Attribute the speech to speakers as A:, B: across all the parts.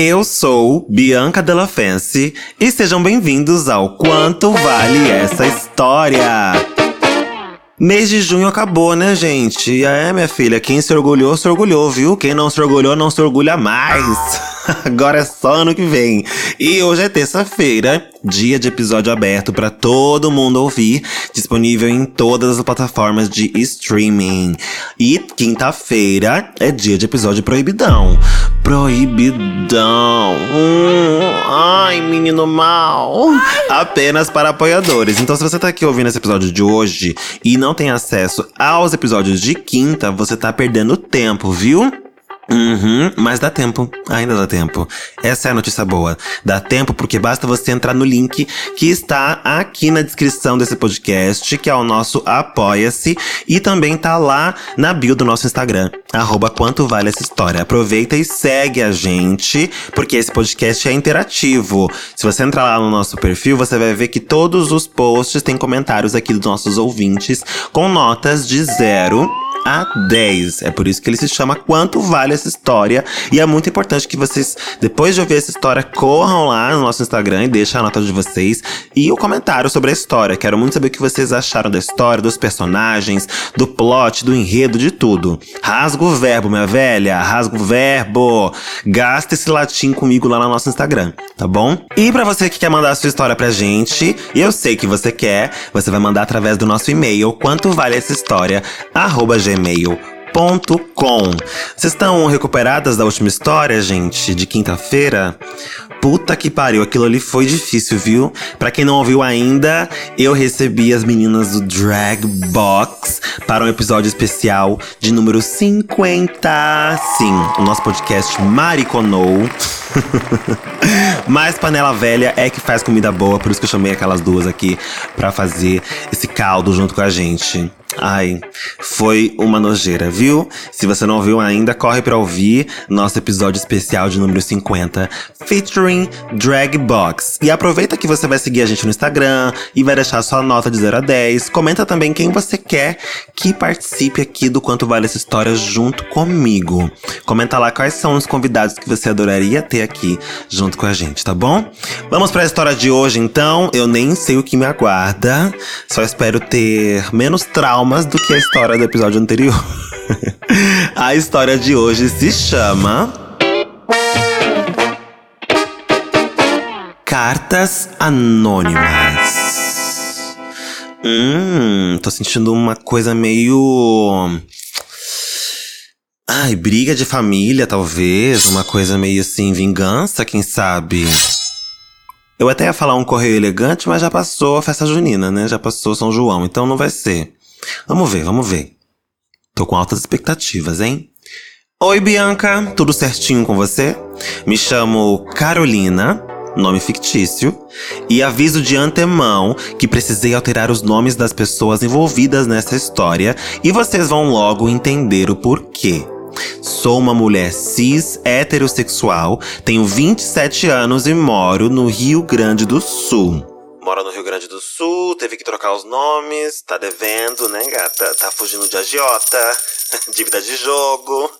A: Eu sou Bianca Della Fence e sejam bem-vindos ao Quanto Vale Essa História. Mês de junho acabou, né, gente? É, minha filha, quem se orgulhou, se orgulhou, viu? Quem não se orgulhou, não se orgulha mais. Agora é só ano que vem. E hoje é terça-feira, dia de episódio aberto para todo mundo ouvir, disponível em todas as plataformas de streaming. E quinta-feira é dia de episódio proibidão. Proibidão. Hum, ai, menino mal. Apenas para apoiadores. Então, se você tá aqui ouvindo esse episódio de hoje e não tem acesso aos episódios de quinta, você tá perdendo tempo, viu? Uhum, mas dá tempo, ainda dá tempo. Essa é a notícia boa. Dá tempo porque basta você entrar no link que está aqui na descrição desse podcast, que é o nosso Apoia-se, e também tá lá na bio do nosso Instagram, arroba quanto vale essa história. Aproveita e segue a gente, porque esse podcast é interativo. Se você entrar lá no nosso perfil, você vai ver que todos os posts têm comentários aqui dos nossos ouvintes com notas de zero a 10. É por isso que ele se chama Quanto Vale essa História. E é muito importante que vocês, depois de ouvir essa história, corram lá no nosso Instagram e deixem a nota de vocês e o comentário sobre a história. Quero muito saber o que vocês acharam da história, dos personagens, do plot, do enredo, de tudo. Rasga o verbo, minha velha. Rasga o verbo. Gasta esse latim comigo lá no nosso Instagram, tá bom? E para você que quer mandar a sua história pra gente, eu sei que você quer, você vai mandar através do nosso e-mail quanto vale essa história, arroba gmail.com. Vocês estão recuperadas da última história, gente, de quinta-feira? Puta que pariu, aquilo ali foi difícil, viu? Pra quem não ouviu ainda, eu recebi as meninas do Drag Box para um episódio especial de número 50. Sim, o nosso podcast mariconou. Mas panela velha é que faz comida boa, por isso que eu chamei aquelas duas aqui para fazer esse caldo junto com a gente. Ai, foi uma nojeira, viu? Se você não ouviu ainda, corre para ouvir nosso episódio especial de número 50, featuring Drag Box. E aproveita que você vai seguir a gente no Instagram e vai deixar sua nota de 0 a 10. Comenta também quem você quer que participe aqui do Quanto Vale essa História junto comigo. Comenta lá quais são os convidados que você adoraria ter aqui junto com a gente, tá bom? Vamos para a história de hoje, então. Eu nem sei o que me aguarda, só espero ter menos trauma traumas do que a história do episódio anterior. a história de hoje se chama. Cartas Anônimas. Hum, tô sentindo uma coisa meio. Ai, briga de família, talvez. Uma coisa meio assim, vingança, quem sabe? Eu até ia falar um correio elegante, mas já passou a festa junina, né? Já passou São João, então não vai ser. Vamos ver, vamos ver. Tô com altas expectativas, hein? Oi, Bianca, tudo certinho com você? Me chamo Carolina, nome fictício, e aviso de antemão que precisei alterar os nomes das pessoas envolvidas nessa história e vocês vão logo entender o porquê. Sou uma mulher cis heterossexual, tenho 27 anos e moro no Rio Grande do Sul mora no Rio Grande do Sul, teve que trocar os nomes, tá devendo, né, gata? Tá fugindo de agiota, dívida de jogo.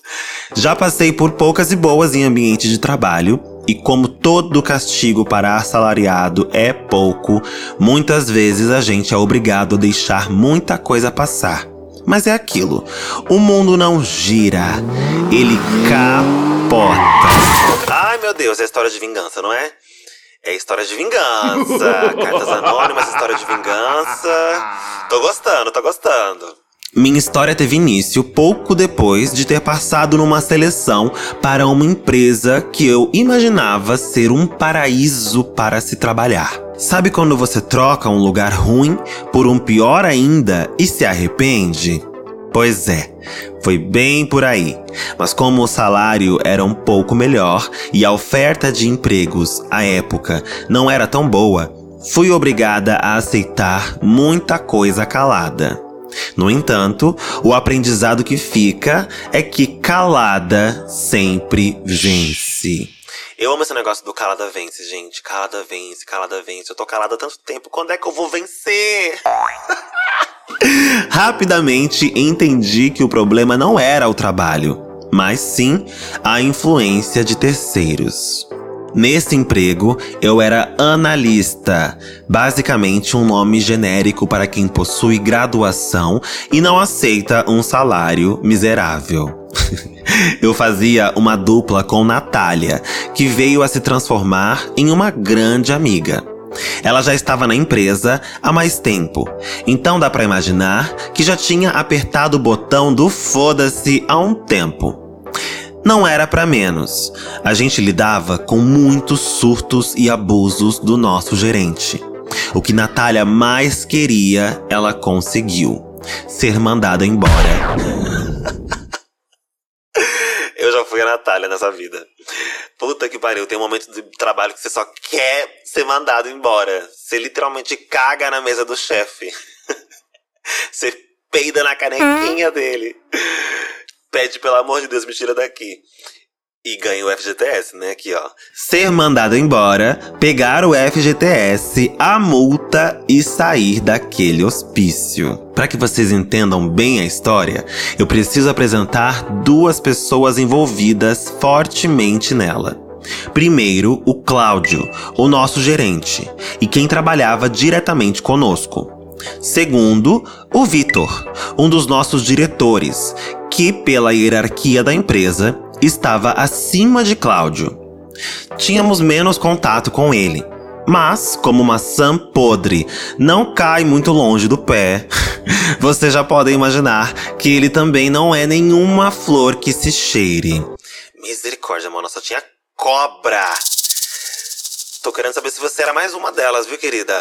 A: Já passei por poucas e boas em ambiente de trabalho. E como todo castigo para assalariado é pouco, muitas vezes a gente é obrigado a deixar muita coisa passar. Mas é aquilo: o mundo não gira, ele capota. Ai meu Deus, é história de vingança, não é? É história de vingança. Cartas anônimas, história de vingança. Tô gostando, tô gostando. Minha história teve início pouco depois de ter passado numa seleção para uma empresa que eu imaginava ser um paraíso para se trabalhar. Sabe quando você troca um lugar ruim por um pior ainda e se arrepende? Pois é, foi bem por aí. Mas como o salário era um pouco melhor e a oferta de empregos à época não era tão boa, fui obrigada a aceitar muita coisa calada. No entanto, o aprendizado que fica é que calada sempre vence. Eu amo esse negócio do calada vence, gente. Calada vence, calada vence. Eu tô calada há tanto tempo. Quando é que eu vou vencer? Rapidamente entendi que o problema não era o trabalho, mas sim a influência de terceiros. Nesse emprego, eu era analista, basicamente um nome genérico para quem possui graduação e não aceita um salário miserável. eu fazia uma dupla com Natália, que veio a se transformar em uma grande amiga. Ela já estava na empresa há mais tempo, então dá para imaginar que já tinha apertado o botão do foda-se há um tempo. Não era para menos. A gente lidava com muitos surtos e abusos do nosso gerente. O que Natália mais queria, ela conseguiu: ser mandada embora. Natália nessa vida. Puta que pariu, tem um momento de trabalho que você só quer ser mandado embora. Você literalmente caga na mesa do chefe. Você peida na canequinha dele pede, pelo amor de Deus, me tira daqui. E ganha o FGTS, né? Aqui, ó. Ser mandado embora, pegar o FGTS, a multa e sair daquele hospício. Para que vocês entendam bem a história, eu preciso apresentar duas pessoas envolvidas fortemente nela. Primeiro, o Cláudio, o nosso gerente, e quem trabalhava diretamente conosco. Segundo, o Vitor, um dos nossos diretores, que, pela hierarquia da empresa, estava acima de Cláudio. Tínhamos menos contato com ele. Mas, como maçã podre não cai muito longe do pé, vocês já podem imaginar que ele também não é nenhuma flor que se cheire. Misericórdia, mano, só tinha cobra. Tô querendo saber se você era mais uma delas, viu, querida?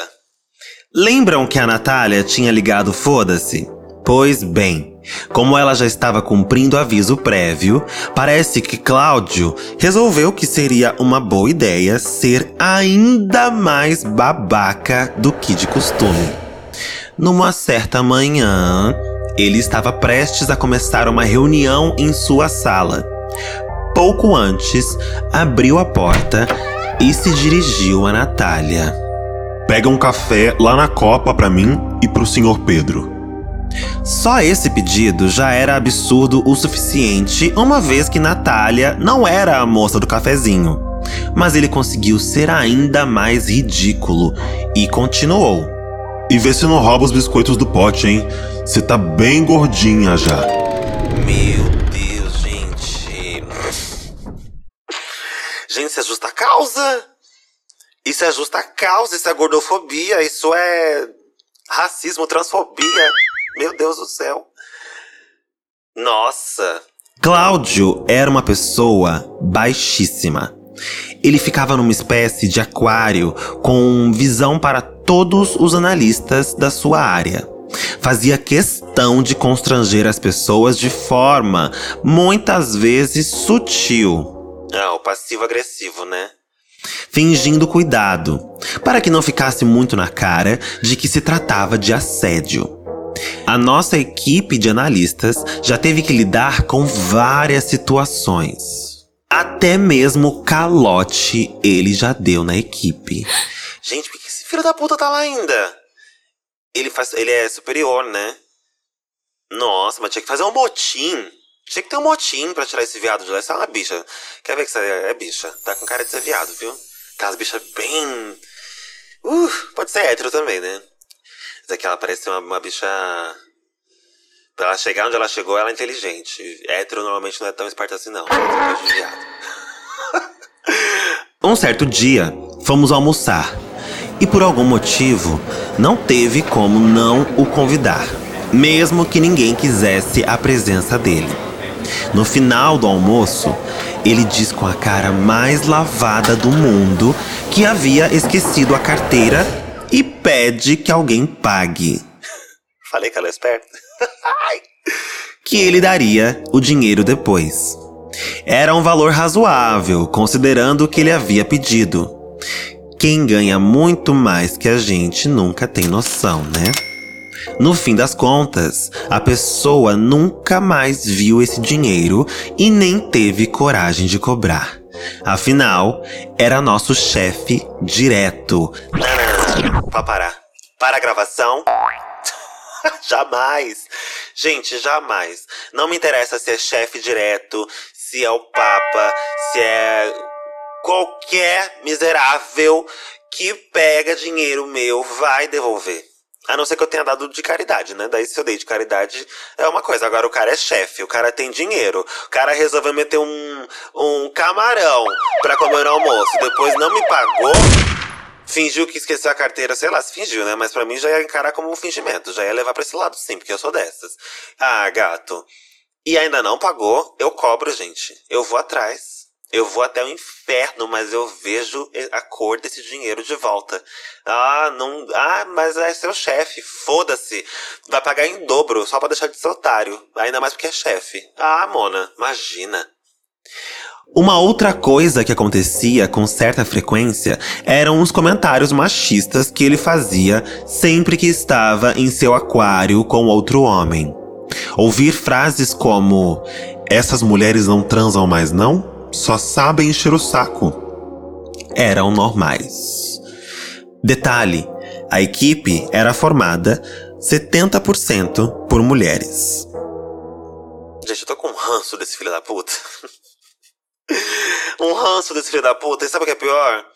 A: Lembram que a Natália tinha ligado Foda-se? Pois bem, como ela já estava cumprindo aviso prévio, parece que Cláudio resolveu que seria uma boa ideia ser ainda mais babaca do que de costume. Numa certa manhã, ele estava prestes a começar uma reunião em sua sala. Pouco antes, abriu a porta e se dirigiu a Natália.
B: Pega um café lá na copa para mim e pro senhor Pedro.
A: Só esse pedido já era absurdo o suficiente, uma vez que Natália não era a moça do cafezinho. Mas ele conseguiu ser ainda mais ridículo e continuou.
B: E vê se não rouba os biscoitos do pote, hein? Você tá bem gordinha já.
A: Meu Deus, gente. Gente, isso é justa causa? Isso é justa causa, isso é gordofobia, isso é racismo, transfobia. Meu Deus do céu. Nossa. Cláudio era uma pessoa baixíssima. Ele ficava numa espécie de aquário com visão para todos os analistas da sua área. Fazia questão de constranger as pessoas de forma muitas vezes sutil. Ah, o passivo-agressivo, né? Fingindo cuidado, para que não ficasse muito na cara de que se tratava de assédio. A nossa equipe de analistas já teve que lidar com várias situações. Até mesmo calote ele já deu na equipe. Gente, por que esse filho da puta tá lá ainda? Ele, faz, ele é superior, né? Nossa, mas tinha que fazer um motim. Tinha que ter um motim pra tirar esse viado de lá. Isso é uma bicha. Quer ver que é, é bicha? Tá com cara de ser viado, viu? Aquelas bichas bem. Uh, pode ser hétero também, né? Mas é que ela parece uma, uma bicha. Pra ela chegar onde ela chegou, ela é inteligente. Hétero normalmente não é tão esperto assim, não. um certo dia, fomos almoçar. E por algum motivo, não teve como não o convidar. Mesmo que ninguém quisesse a presença dele. No final do almoço, ele diz com a cara mais lavada do mundo que havia esquecido a carteira e pede que alguém pague. Falei que ela é esperta? que ele daria o dinheiro depois. Era um valor razoável, considerando o que ele havia pedido. Quem ganha muito mais que a gente nunca tem noção, né? No fim das contas, a pessoa nunca mais viu esse dinheiro e nem teve coragem de cobrar. Afinal, era nosso chefe direto. Pra parar. Para a gravação. jamais. Gente, jamais. Não me interessa se é chefe direto, se é o Papa, se é qualquer miserável que pega dinheiro meu vai devolver. A não ser que eu tenha dado de caridade, né? Daí se eu dei de caridade é uma coisa. Agora o cara é chefe, o cara tem dinheiro. O cara resolveu meter um, um camarão pra comer no almoço. Depois não me pagou. Fingiu que esqueceu a carteira, sei lá, se fingiu, né? Mas pra mim já ia encarar como um fingimento. Já ia levar pra esse lado sim, porque eu sou dessas. Ah, gato. E ainda não pagou, eu cobro, gente. Eu vou atrás. Eu vou até o inferno, mas eu vejo a cor desse dinheiro de volta. Ah, não. Ah, mas é seu chefe. Foda-se. Vai pagar em dobro só pra deixar de ser otário. Ainda mais porque é chefe. Ah, Mona, imagina.
C: Uma outra coisa que acontecia com certa frequência eram os comentários machistas que ele fazia sempre que estava em seu aquário com outro homem. Ouvir frases como: Essas mulheres não transam mais, não? só sabem encher o saco. Eram normais. Detalhe: a equipe era formada 70% por mulheres.
A: Gente, eu tô com um ranço desse filho da puta. um ranço desse filho da puta. E sabe o que é pior?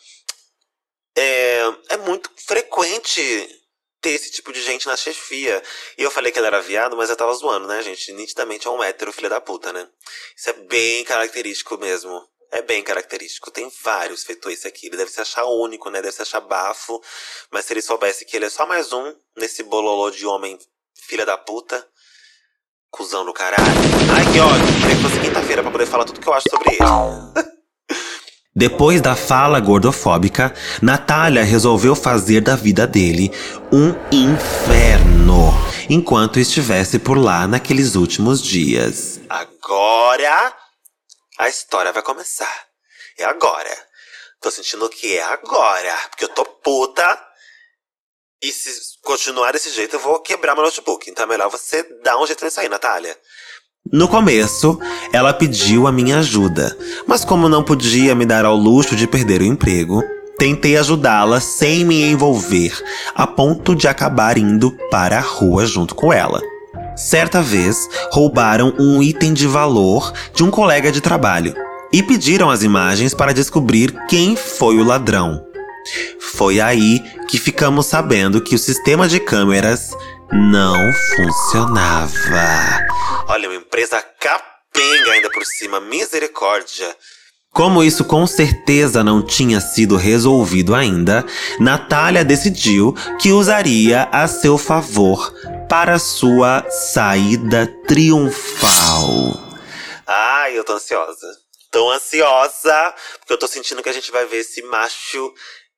A: É, é muito frequente ter esse tipo de gente na chefia. E eu falei que ele era viado, mas eu tava zoando, né, gente? Nitidamente é um hétero filho da puta, né? Isso é bem característico mesmo. É bem característico. Tem vários feito esse aqui. Ele deve se achar único, né? Deve se achar bafo. Mas se ele soubesse que ele é só mais um nesse bololô de homem filha da puta. Cusão do caralho. Ai, que ódio. Queria que fosse quinta-feira pra poder falar tudo que eu acho sobre ele.
C: Depois da fala gordofóbica, Natália resolveu fazer da vida dele um inferno enquanto estivesse por lá naqueles últimos dias.
A: Agora a história vai começar. É agora. Tô sentindo que é agora. Porque eu tô puta. E se continuar desse jeito, eu vou quebrar meu notebook. Então é melhor você dar um jeito nisso aí, Natália.
C: No começo, ela pediu a minha ajuda, mas como não podia me dar ao luxo de perder o emprego, tentei ajudá-la sem me envolver, a ponto de acabar indo para a rua junto com ela. Certa vez, roubaram um item de valor de um colega de trabalho e pediram as imagens para descobrir quem foi o ladrão. Foi aí que ficamos sabendo que o sistema de câmeras não funcionava.
A: Olha, uma empresa capenga ainda por cima, misericórdia.
C: Como isso com certeza não tinha sido resolvido ainda, Natália decidiu que usaria a seu favor para sua saída triunfal.
A: Ai, eu tô ansiosa. Tô ansiosa, porque eu tô sentindo que a gente vai ver esse macho,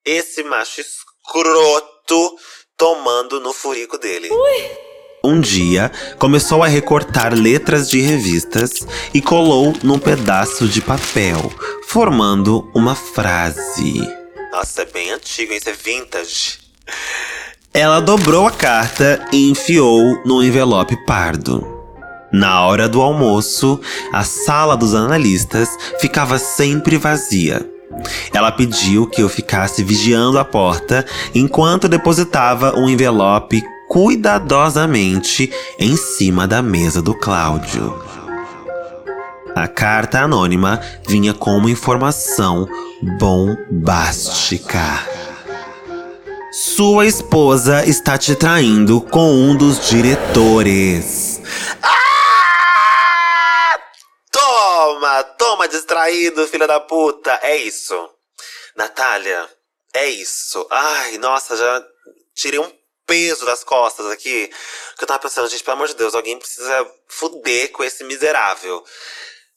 A: esse macho escroto tomando no furico dele. Ui.
C: Um dia, começou a recortar letras de revistas e colou num pedaço de papel, formando uma frase.
A: Nossa, é bem antigo, isso é vintage.
C: Ela dobrou a carta e enfiou no envelope pardo. Na hora do almoço, a sala dos analistas ficava sempre vazia. Ela pediu que eu ficasse vigiando a porta enquanto depositava um envelope cuidadosamente em cima da mesa do Cláudio. A carta anônima vinha com uma informação bombástica. Sua esposa está te traindo com um dos diretores.
A: Toma, toma, distraído, filha da puta. É isso. Natália, é isso. Ai, nossa, já tirei um peso das costas aqui. Que eu tava pensando, gente, pelo amor de Deus, alguém precisa fuder com esse miserável.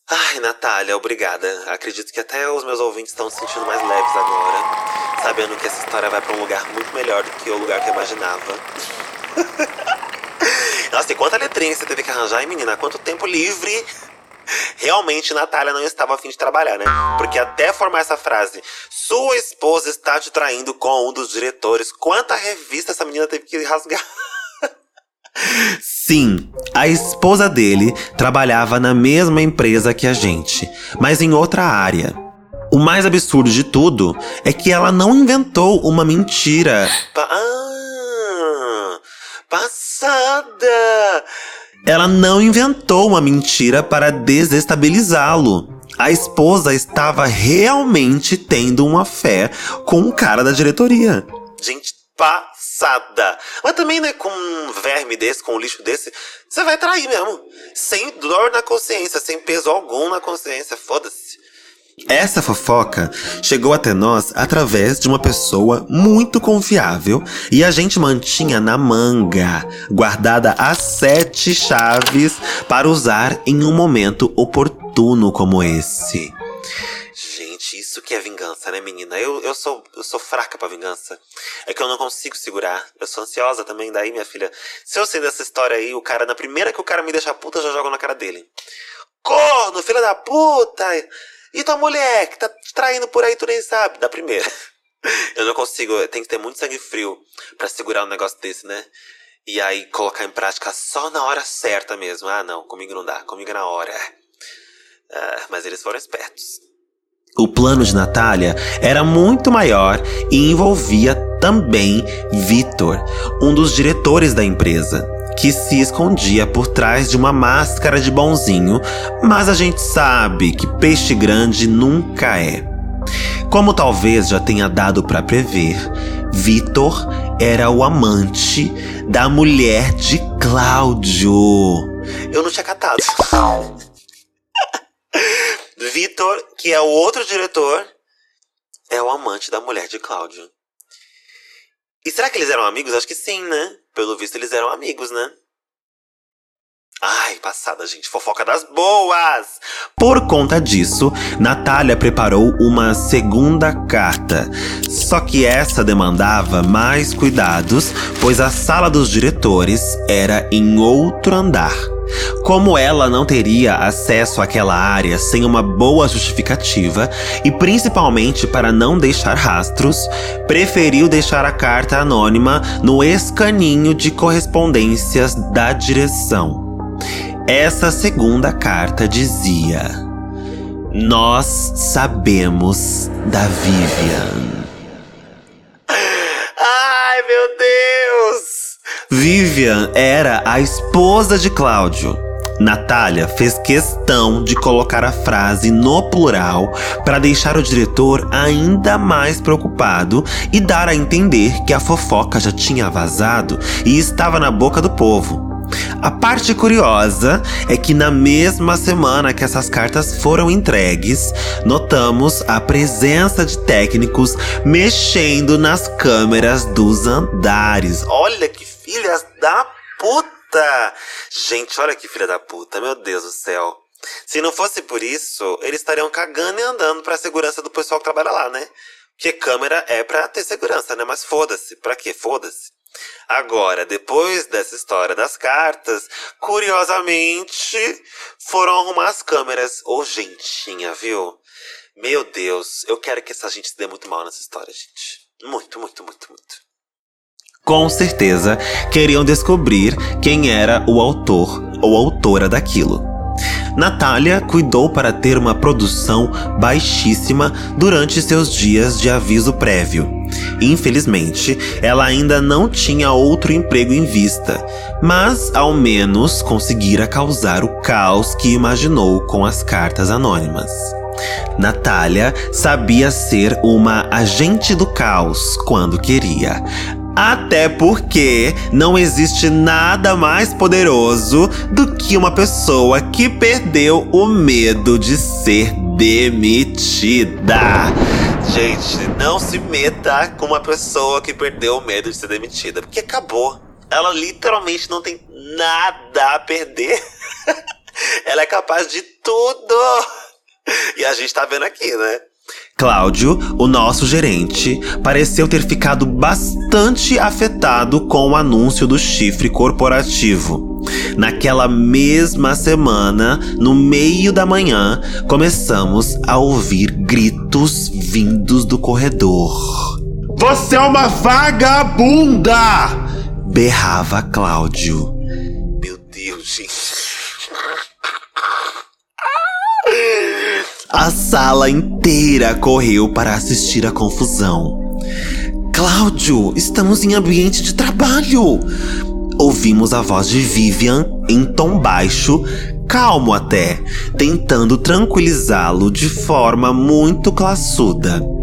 A: Ai, Natália, obrigada. Acredito que até os meus ouvintes estão se sentindo mais leves agora. Sabendo que essa história vai para um lugar muito melhor do que o lugar que eu imaginava. Nossa, e quanta letrinha você teve que arranjar, hein, menina? Quanto tempo livre Realmente, Natália não estava afim de trabalhar, né? Porque até formar essa frase, sua esposa está te traindo com um dos diretores. Quanta revista essa menina teve que rasgar?
C: Sim, a esposa dele trabalhava na mesma empresa que a gente, mas em outra área. O mais absurdo de tudo é que ela não inventou uma mentira.
A: Pa ah, passada!
C: Ela não inventou uma mentira para desestabilizá-lo. A esposa estava realmente tendo uma fé com um cara da diretoria. Gente, passada. Mas também, né, com um verme desse, com um lixo desse, você vai trair mesmo. Sem dor na consciência, sem peso algum na consciência. Foda-se. Essa fofoca chegou até nós através de uma pessoa muito confiável e a gente mantinha na manga, guardada as sete chaves para usar em um momento oportuno como esse. Gente, isso que é vingança, né, menina? Eu, eu, sou, eu sou fraca pra vingança. É que eu não consigo segurar. Eu sou ansiosa também, daí, minha filha. Se eu sei dessa história aí, o cara, na primeira que o cara me deixa puta, eu já jogo na cara dele. Corno, filha da puta! E tua mulher que tá te traindo por aí, tu nem sabe. Da primeira. Eu não consigo, tem que ter muito sangue frio para segurar um negócio desse, né? E aí colocar em prática só na hora certa mesmo. Ah, não, comigo não dá, comigo é na hora. Ah, mas eles foram espertos. O plano de Natália era muito maior e envolvia também Vitor, um dos diretores da empresa que se escondia por trás de uma máscara de bonzinho, mas a gente sabe que peixe grande nunca é. Como talvez já tenha dado para prever, Vitor era o amante da mulher de Cláudio. Eu não tinha catado. Vitor, que é o outro diretor, é o amante da mulher de Cláudio. E será que eles eram amigos? Acho que sim, né? Pelo visto, eles eram amigos, né? Ai, passada, gente. Fofoca das boas! Por conta disso, Natália preparou uma segunda carta. Só que essa demandava mais cuidados, pois a sala dos diretores era em outro andar. Como ela não teria acesso àquela área sem uma boa justificativa, e principalmente para não deixar rastros, preferiu deixar a carta anônima no escaninho de correspondências da direção. Essa segunda carta dizia: Nós sabemos da Vivian. Ai, meu Deus! Vivian era a esposa de Cláudio. Natália fez questão de colocar a frase no plural para deixar o diretor ainda mais preocupado e dar a entender que a fofoca já tinha vazado e estava na boca do povo. A parte curiosa é que na mesma semana que essas cartas foram entregues, notamos a presença de técnicos mexendo nas câmeras dos andares. Olha que filhas da puta! Gente, olha que filha da puta, meu Deus do céu. Se não fosse por isso, eles estariam cagando e andando pra segurança do pessoal que trabalha lá, né? Porque câmera é pra ter segurança, né? Mas foda-se. Pra quê? Foda-se. Agora, depois dessa história das cartas, curiosamente, foram arrumar as câmeras. Ô, oh, gentinha, viu? Meu Deus, eu quero que essa gente se dê muito mal nessa história, gente. Muito, muito, muito, muito. Com certeza, queriam descobrir quem era o autor ou autora daquilo. Natália cuidou para ter uma produção baixíssima durante seus dias de aviso prévio. Infelizmente, ela ainda não tinha outro emprego em vista, mas ao menos conseguira causar o caos que imaginou com as cartas anônimas. Natália sabia ser uma agente do caos quando queria. Até porque não existe nada mais poderoso do que uma pessoa que perdeu o medo de ser demitida. Gente, não se meta com uma pessoa que perdeu o medo de ser demitida, porque acabou. Ela literalmente não tem nada a perder. Ela é capaz de tudo. E a gente tá vendo aqui, né? Cláudio, o nosso gerente, pareceu ter ficado bastante afetado com o anúncio do chifre corporativo. Naquela mesma semana, no meio da manhã, começamos a ouvir gritos vindos do corredor.
B: Você é uma vagabunda!
C: berrava Cláudio. Meu Deus, gente. A sala inteira correu para assistir a confusão. Cláudio, estamos em ambiente de trabalho! Ouvimos a voz de Vivian em tom baixo, calmo até, tentando tranquilizá-lo de forma muito classuda.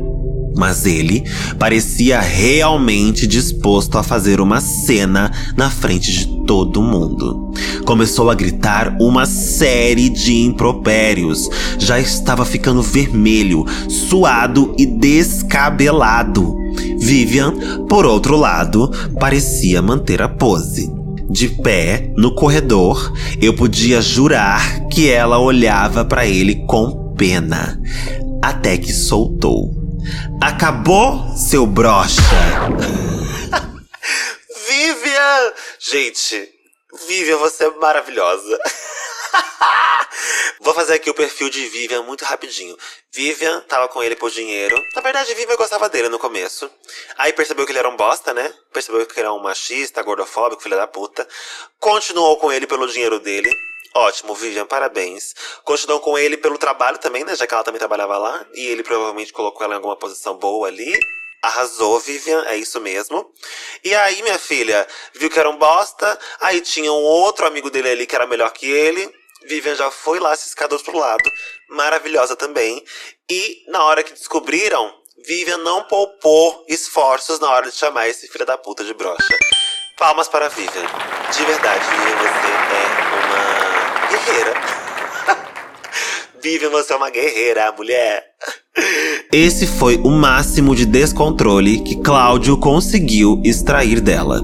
C: Mas ele parecia realmente disposto a fazer uma cena na frente de todo mundo. Começou a gritar uma série de impropérios. Já estava ficando vermelho, suado e descabelado. Vivian, por outro lado, parecia manter a pose. De pé, no corredor, eu podia jurar que ela olhava para ele com pena. Até que soltou. Acabou, seu brocha! Vivian! Gente, Vivian, você é maravilhosa. Vou fazer aqui o perfil de Vivian muito rapidinho. Vivian tava com ele por dinheiro. Na verdade, Vivian gostava dele no começo. Aí percebeu que ele era um bosta, né? Percebeu que ele era um machista, gordofóbico, filho da puta. Continuou com ele pelo dinheiro dele. Ótimo, Vivian, parabéns. Continuou com ele pelo trabalho também, né? Já que ela também trabalhava lá. E ele provavelmente colocou ela em alguma posição boa ali. Arrasou, Vivian, é isso mesmo. E aí, minha filha, viu que era um bosta. Aí tinha um outro amigo dele ali que era melhor que ele. Vivian já foi lá ciscar do outro lado. Maravilhosa também. E na hora que descobriram, Vivian não poupou esforços na hora de chamar esse filho da puta de brocha. Palmas para Vivian. De verdade, Vivian, você é uma guerreira. Vivian, você é uma guerreira, mulher. Esse foi o máximo de descontrole que Cláudio conseguiu extrair dela.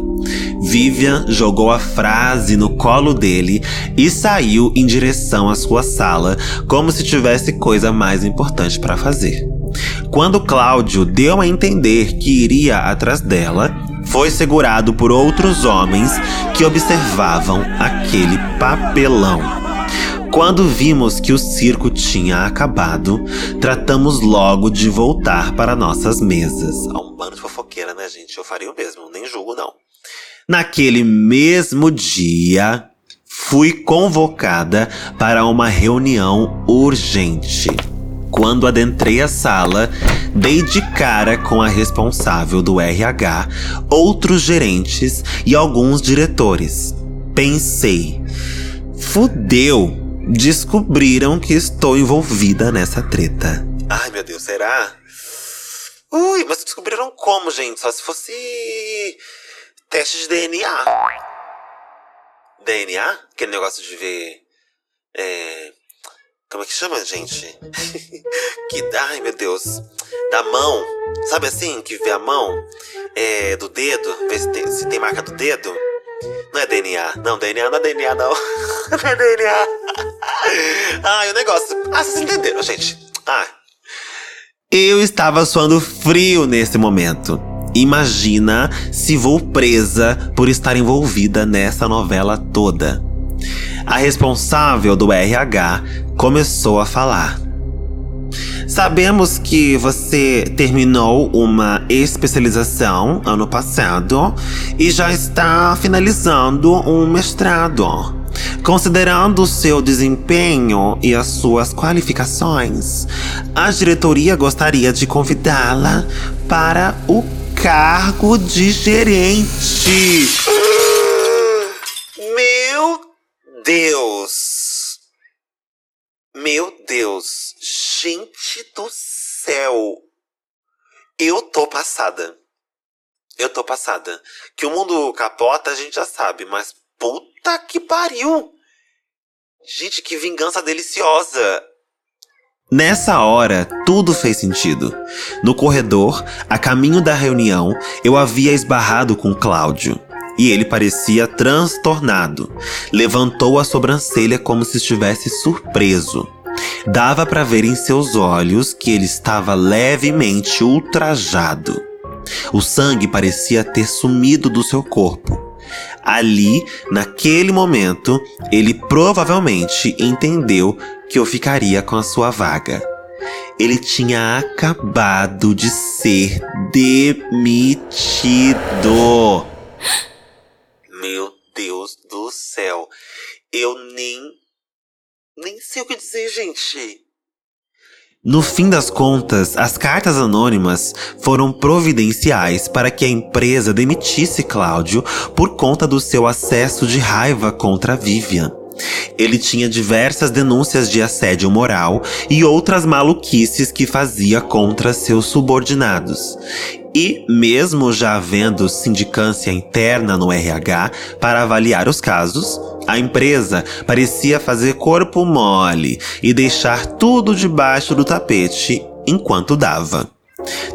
C: Vivian jogou a frase no colo dele e saiu em direção à sua sala, como se tivesse coisa mais importante para fazer. Quando Cláudio deu a entender que iria atrás dela, foi segurado por outros homens que observavam aquele papelão. Quando vimos que o circo tinha acabado, tratamos logo de voltar para nossas mesas. Há um bando de fofoqueira, né, gente? Eu faria o mesmo, nem julgo, não. Naquele mesmo dia, fui convocada para uma reunião urgente. Quando adentrei a sala, dei de cara com a responsável do RH, outros gerentes e alguns diretores. Pensei, fudeu! Descobriram que estou envolvida nessa treta. Ai, meu Deus, será? Ui, mas descobriram como, gente? Só se fosse teste de DNA. DNA? Aquele negócio de ver. É. Como é que chama, gente? que. Ai, meu Deus. Da mão. Sabe assim? Que vê a mão é, do dedo, ver se tem, se tem marca do dedo. Não é DNA. Não, DNA não é DNA, não. não é DNA. Ah, o negócio. Ah, vocês entenderam, gente. Ah. Eu estava suando frio nesse momento. Imagina se vou presa por estar envolvida nessa novela toda. A responsável do RH começou a falar. Sabemos que você terminou uma especialização ano passado e já está finalizando um mestrado. Considerando o seu desempenho e as suas qualificações, a diretoria gostaria de convidá-la para o cargo de gerente. Meu Deus! Meu Deus! Gente do céu! Eu tô passada. Eu tô passada. Que o mundo capota a gente já sabe, mas puta que pariu! Gente, que vingança deliciosa! Nessa hora, tudo fez sentido. No corredor, a caminho da reunião, eu havia esbarrado com Cláudio. E ele parecia transtornado. Levantou a sobrancelha como se estivesse surpreso. Dava para ver em seus olhos que ele estava levemente ultrajado. O sangue parecia ter sumido do seu corpo. Ali, naquele momento, ele provavelmente entendeu que eu ficaria com a sua vaga. Ele tinha acabado de ser demitido. Meu Deus do céu. Eu nem. Nem sei o que dizer, gente. No fim das contas, as cartas anônimas foram providenciais para que a empresa demitisse Cláudio por conta do seu acesso de raiva contra Vivian. Ele tinha diversas denúncias de assédio moral e outras maluquices que fazia contra seus subordinados. E, mesmo já havendo sindicância interna no RH para avaliar os casos, a empresa parecia fazer corpo mole e deixar tudo debaixo do tapete enquanto dava.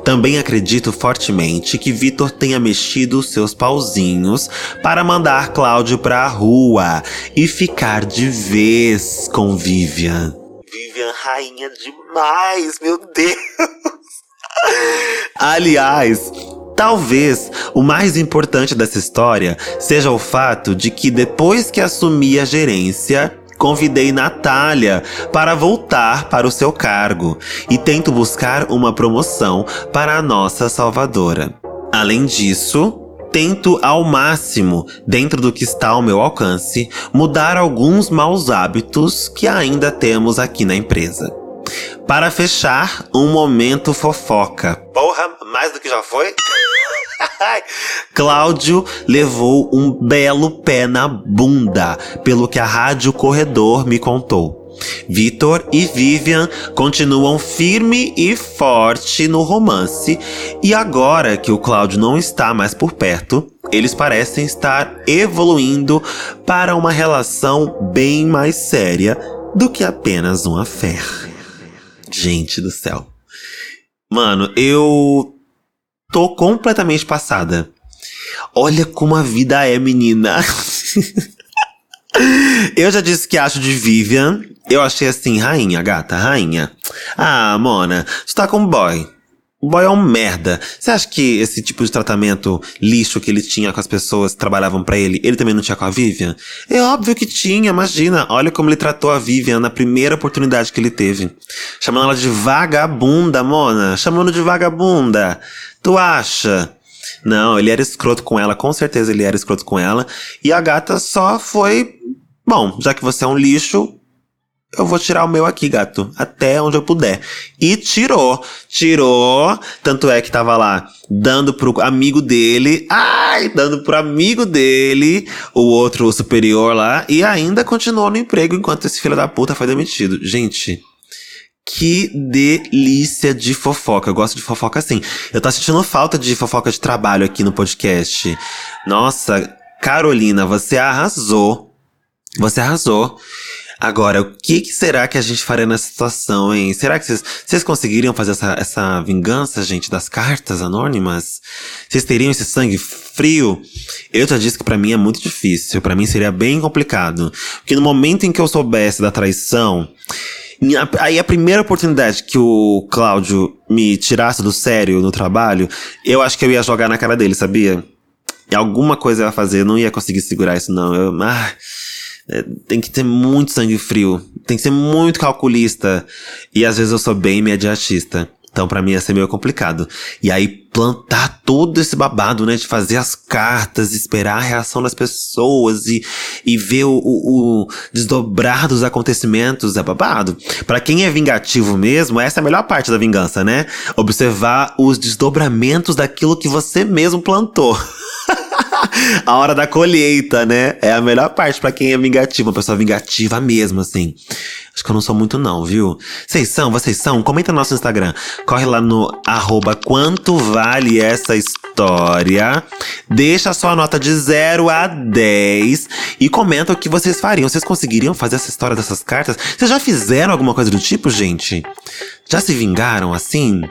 C: Também acredito fortemente que Vitor tenha mexido seus pauzinhos para mandar Cláudio pra rua e ficar de vez com Vivian. Vivian, rainha demais, meu Deus! Aliás, Talvez o mais importante dessa história seja o fato de que depois que assumi a gerência, convidei Natália para voltar para o seu cargo e tento buscar uma promoção para a nossa salvadora. Além disso, tento ao máximo, dentro do que está ao meu alcance, mudar alguns maus hábitos que ainda temos aqui na empresa. Para fechar, um momento fofoca. Porra, mais do que já foi? Cláudio levou um belo pé na bunda, pelo que a Rádio Corredor me contou. Vitor e Vivian continuam firme e forte no romance, e agora que o Cláudio não está mais por perto, eles parecem estar evoluindo para uma relação bem mais séria do que apenas um affair. Gente do céu. Mano, eu tô completamente passada. Olha como a vida é, menina. eu já disse que acho de Vivian. Eu achei assim, rainha, gata, rainha. Ah, Mona, tu tá com boy. O boy é um merda. Você acha que esse tipo de tratamento lixo que ele tinha com as pessoas que trabalhavam para ele, ele também não tinha com a Vivian? É óbvio que tinha, imagina. Olha como ele tratou a Vivian na primeira oportunidade que ele teve. Chamando ela de vagabunda, Mona. Chamando de vagabunda. Tu acha? Não, ele era escroto com ela, com certeza ele era escroto com ela. E a gata só foi. Bom, já que você é um lixo, eu vou tirar o meu aqui, gato, até onde eu puder. E tirou, tirou. Tanto é que tava lá dando pro amigo dele, ai, dando pro amigo dele, o outro superior lá, e ainda continuou no emprego enquanto esse filho da puta foi demitido. Gente, que delícia de fofoca. Eu gosto de fofoca assim. Eu tô sentindo falta de fofoca de trabalho aqui no podcast. Nossa, Carolina, você arrasou. Você arrasou. Agora, o que, que, será que a gente faria nessa situação, hein? Será que vocês conseguiriam fazer essa, essa vingança, gente, das cartas anônimas? Vocês teriam esse sangue frio? Eu já disse que para mim é muito difícil. para mim seria bem complicado. Porque no momento em que eu soubesse da traição, Aí a primeira oportunidade que o Cláudio me tirasse do sério no trabalho, eu acho que eu ia jogar na cara dele, sabia? E alguma coisa eu ia fazer, eu não ia conseguir segurar isso, não. Eu, ah, tem que ter muito sangue frio, tem que ser muito calculista. E às vezes eu sou bem imediatista. Então, para mim, ia ser meio complicado. E aí, plantar todo esse babado, né? De fazer as cartas, esperar a reação das pessoas e, e ver o, o, o desdobrar dos acontecimentos é babado. Para quem é vingativo mesmo, essa é a melhor parte da vingança, né? Observar os desdobramentos daquilo que você mesmo plantou. a hora da colheita, né? É a melhor parte para quem é vingativo, uma pessoa vingativa mesmo, assim. Acho que eu não sou muito não, viu? Vocês são? Vocês são? Comenta no nosso Instagram. Corre lá no arroba quanto vale essa história. Deixa a sua nota de 0 a 10 e comenta o que vocês fariam. Vocês conseguiriam fazer essa história dessas cartas? Vocês já fizeram alguma coisa do tipo, gente? Já se vingaram assim?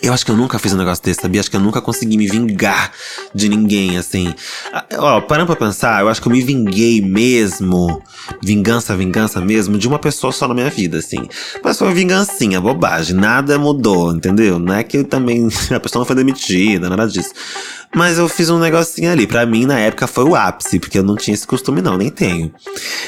C: Eu acho que eu nunca fiz um negócio desse, sabia? Acho que eu nunca consegui me vingar de ninguém, assim. Ah, ó, parando pra pensar, eu acho que eu me vinguei mesmo. Vingança, vingança mesmo, de uma pessoa só na minha vida, assim. Mas foi vingancinha, bobagem. Nada mudou, entendeu? Não é que eu também. A pessoa não foi demitida, nada disso. Mas eu fiz um negocinho ali. Pra mim, na época, foi o ápice, porque eu não tinha esse costume, não, nem tenho.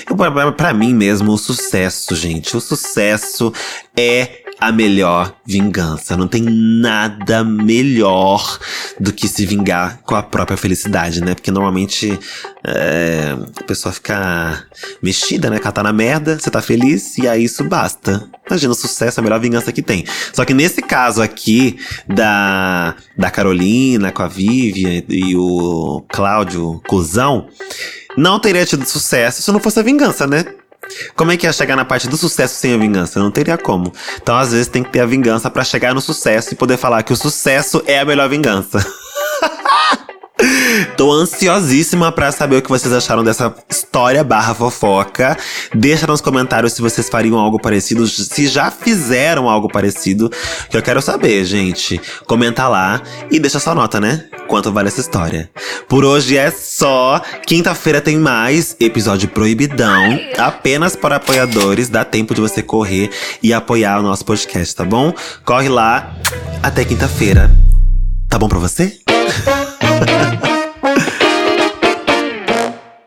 C: Eu, pra, pra mim mesmo, o sucesso, gente. O sucesso é a melhor vingança. Não tem nada melhor do que se vingar com a própria felicidade, né? Porque normalmente é, a pessoa fica mexida, né? Catar na merda, você tá feliz e aí isso basta. Imagina, o sucesso é a melhor vingança que tem. Só que nesse caso aqui da, da Carolina com a Vivian e o Cláudio Cusão,
A: não teria tido sucesso se não fosse a vingança, né? Como é que ia chegar na parte do sucesso sem a vingança? Não teria como. Então, às vezes, tem que ter a vingança para chegar no sucesso e poder falar que o sucesso é a melhor vingança. Tô ansiosíssima para saber o que vocês acharam dessa história barra fofoca. Deixa nos comentários se vocês fariam algo parecido, se já fizeram algo parecido, que eu quero saber, gente. Comenta lá e deixa sua nota, né? Quanto vale essa história. Por hoje é só. Quinta-feira tem mais episódio proibidão, apenas para apoiadores. Dá tempo de você correr e apoiar o nosso podcast, tá bom? Corre lá. Até quinta-feira. Tá bom pra você?